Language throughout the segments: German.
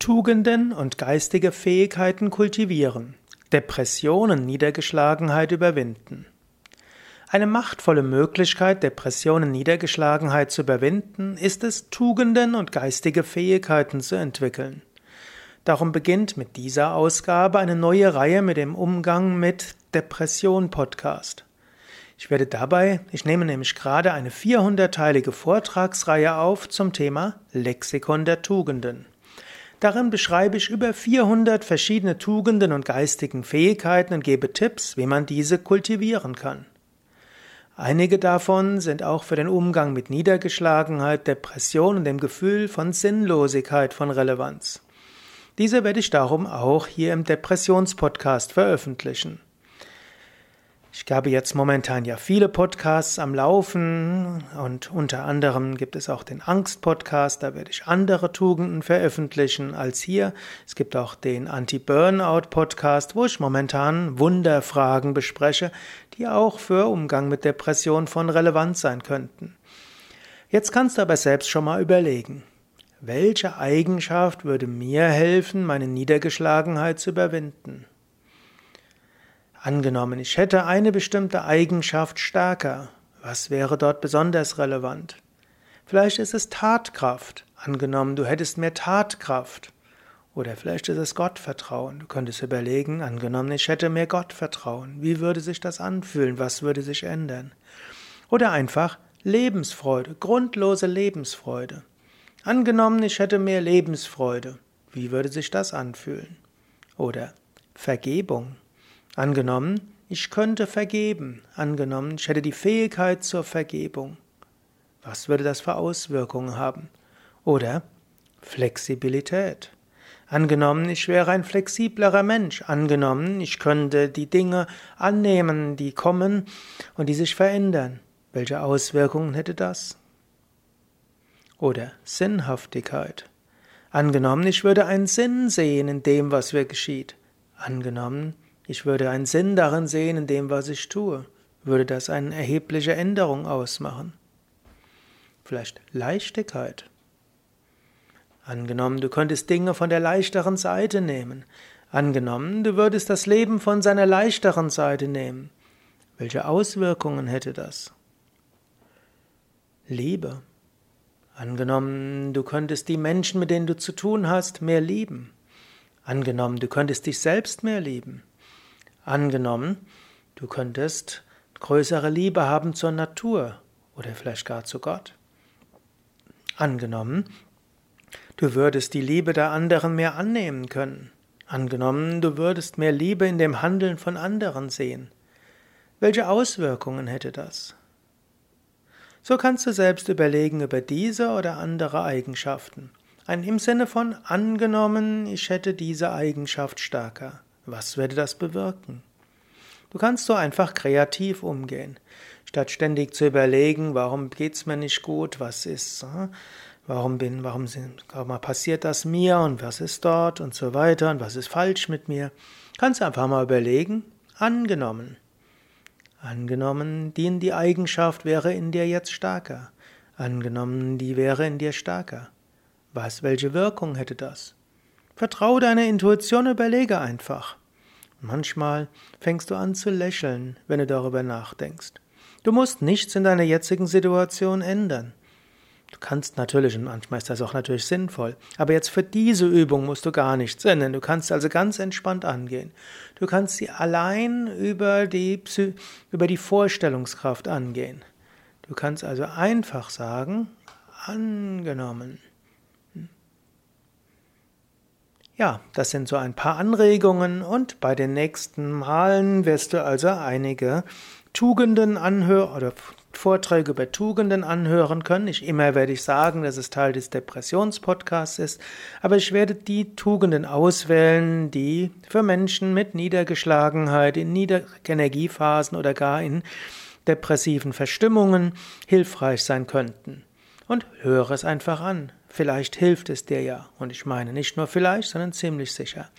Tugenden und geistige Fähigkeiten kultivieren. Depressionen, Niedergeschlagenheit überwinden. Eine machtvolle Möglichkeit, Depressionen, Niedergeschlagenheit zu überwinden, ist es, Tugenden und geistige Fähigkeiten zu entwickeln. Darum beginnt mit dieser Ausgabe eine neue Reihe mit dem Umgang mit Depression Podcast. Ich werde dabei, ich nehme nämlich gerade eine 400-teilige Vortragsreihe auf zum Thema Lexikon der Tugenden. Darin beschreibe ich über 400 verschiedene Tugenden und geistigen Fähigkeiten und gebe Tipps, wie man diese kultivieren kann. Einige davon sind auch für den Umgang mit Niedergeschlagenheit, Depression und dem Gefühl von Sinnlosigkeit von Relevanz. Diese werde ich darum auch hier im Depressionspodcast veröffentlichen. Ich habe jetzt momentan ja viele Podcasts am Laufen und unter anderem gibt es auch den Angst-Podcast, da werde ich andere Tugenden veröffentlichen als hier. Es gibt auch den Anti-Burnout-Podcast, wo ich momentan Wunderfragen bespreche, die auch für Umgang mit Depression von Relevanz sein könnten. Jetzt kannst du aber selbst schon mal überlegen, welche Eigenschaft würde mir helfen, meine Niedergeschlagenheit zu überwinden? Angenommen, ich hätte eine bestimmte Eigenschaft stärker. Was wäre dort besonders relevant? Vielleicht ist es Tatkraft. Angenommen, du hättest mehr Tatkraft. Oder vielleicht ist es Gottvertrauen. Du könntest überlegen, angenommen, ich hätte mehr Gottvertrauen. Wie würde sich das anfühlen? Was würde sich ändern? Oder einfach Lebensfreude, grundlose Lebensfreude. Angenommen, ich hätte mehr Lebensfreude. Wie würde sich das anfühlen? Oder Vergebung. Angenommen, ich könnte vergeben. Angenommen, ich hätte die Fähigkeit zur Vergebung. Was würde das für Auswirkungen haben? Oder Flexibilität. Angenommen, ich wäre ein flexiblerer Mensch. Angenommen, ich könnte die Dinge annehmen, die kommen und die sich verändern. Welche Auswirkungen hätte das? Oder Sinnhaftigkeit. Angenommen, ich würde einen Sinn sehen in dem, was mir geschieht. Angenommen, ich würde einen Sinn darin sehen, in dem, was ich tue. Würde das eine erhebliche Änderung ausmachen? Vielleicht Leichtigkeit. Angenommen, du könntest Dinge von der leichteren Seite nehmen. Angenommen, du würdest das Leben von seiner leichteren Seite nehmen. Welche Auswirkungen hätte das? Liebe. Angenommen, du könntest die Menschen, mit denen du zu tun hast, mehr lieben. Angenommen, du könntest dich selbst mehr lieben. Angenommen, du könntest größere Liebe haben zur Natur oder vielleicht gar zu Gott. Angenommen, du würdest die Liebe der anderen mehr annehmen können. Angenommen, du würdest mehr Liebe in dem Handeln von anderen sehen. Welche Auswirkungen hätte das? So kannst du selbst überlegen über diese oder andere Eigenschaften. Ein im Sinne von angenommen, ich hätte diese Eigenschaft stärker. Was würde das bewirken? Du kannst so einfach kreativ umgehen. Statt ständig zu überlegen, warum geht's mir nicht gut, was ist, äh, warum bin, warum sind, warum passiert das mir und was ist dort und so weiter und was ist falsch mit mir, kannst du einfach mal überlegen, angenommen. Angenommen, die, die Eigenschaft wäre in dir jetzt stärker. Angenommen, die wäre in dir stärker. Was, welche Wirkung hätte das? Vertraue deiner Intuition, überlege einfach. Manchmal fängst du an zu lächeln, wenn du darüber nachdenkst. Du musst nichts in deiner jetzigen Situation ändern. Du kannst natürlich, und manchmal ist das auch natürlich sinnvoll, aber jetzt für diese Übung musst du gar nichts ändern. Du kannst also ganz entspannt angehen. Du kannst sie allein über die, über die Vorstellungskraft angehen. Du kannst also einfach sagen, angenommen. Ja, das sind so ein paar Anregungen und bei den nächsten Malen wirst du also einige Tugenden anhören oder Vorträge über Tugenden anhören können. Nicht immer werde ich sagen, dass es Teil des Depressionspodcasts ist, aber ich werde die Tugenden auswählen, die für Menschen mit Niedergeschlagenheit in Niederenergiephasen oder gar in depressiven Verstimmungen hilfreich sein könnten. Und höre es einfach an. Vielleicht hilft es dir ja. Und ich meine nicht nur vielleicht, sondern ziemlich sicher.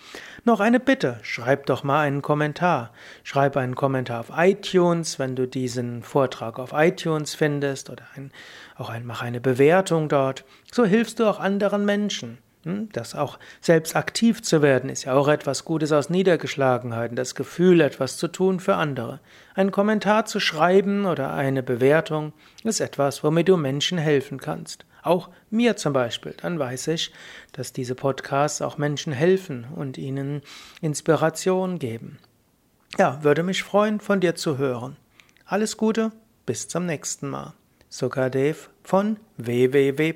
Noch eine Bitte. Schreib doch mal einen Kommentar. Schreib einen Kommentar auf iTunes, wenn du diesen Vortrag auf iTunes findest oder ein, auch ein, mach eine Bewertung dort. So hilfst du auch anderen Menschen. Hm, das auch selbst aktiv zu werden, ist ja auch etwas Gutes aus Niedergeschlagenheiten, das Gefühl, etwas zu tun für andere. Ein Kommentar zu schreiben oder eine Bewertung ist etwas, womit du Menschen helfen kannst. Auch mir zum Beispiel. Dann weiß ich, dass diese Podcasts auch Menschen helfen und ihnen Inspiration geben. Ja, würde mich freuen, von dir zu hören. Alles Gute, bis zum nächsten Mal. Sukadev von www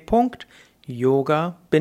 yoga-vidya.de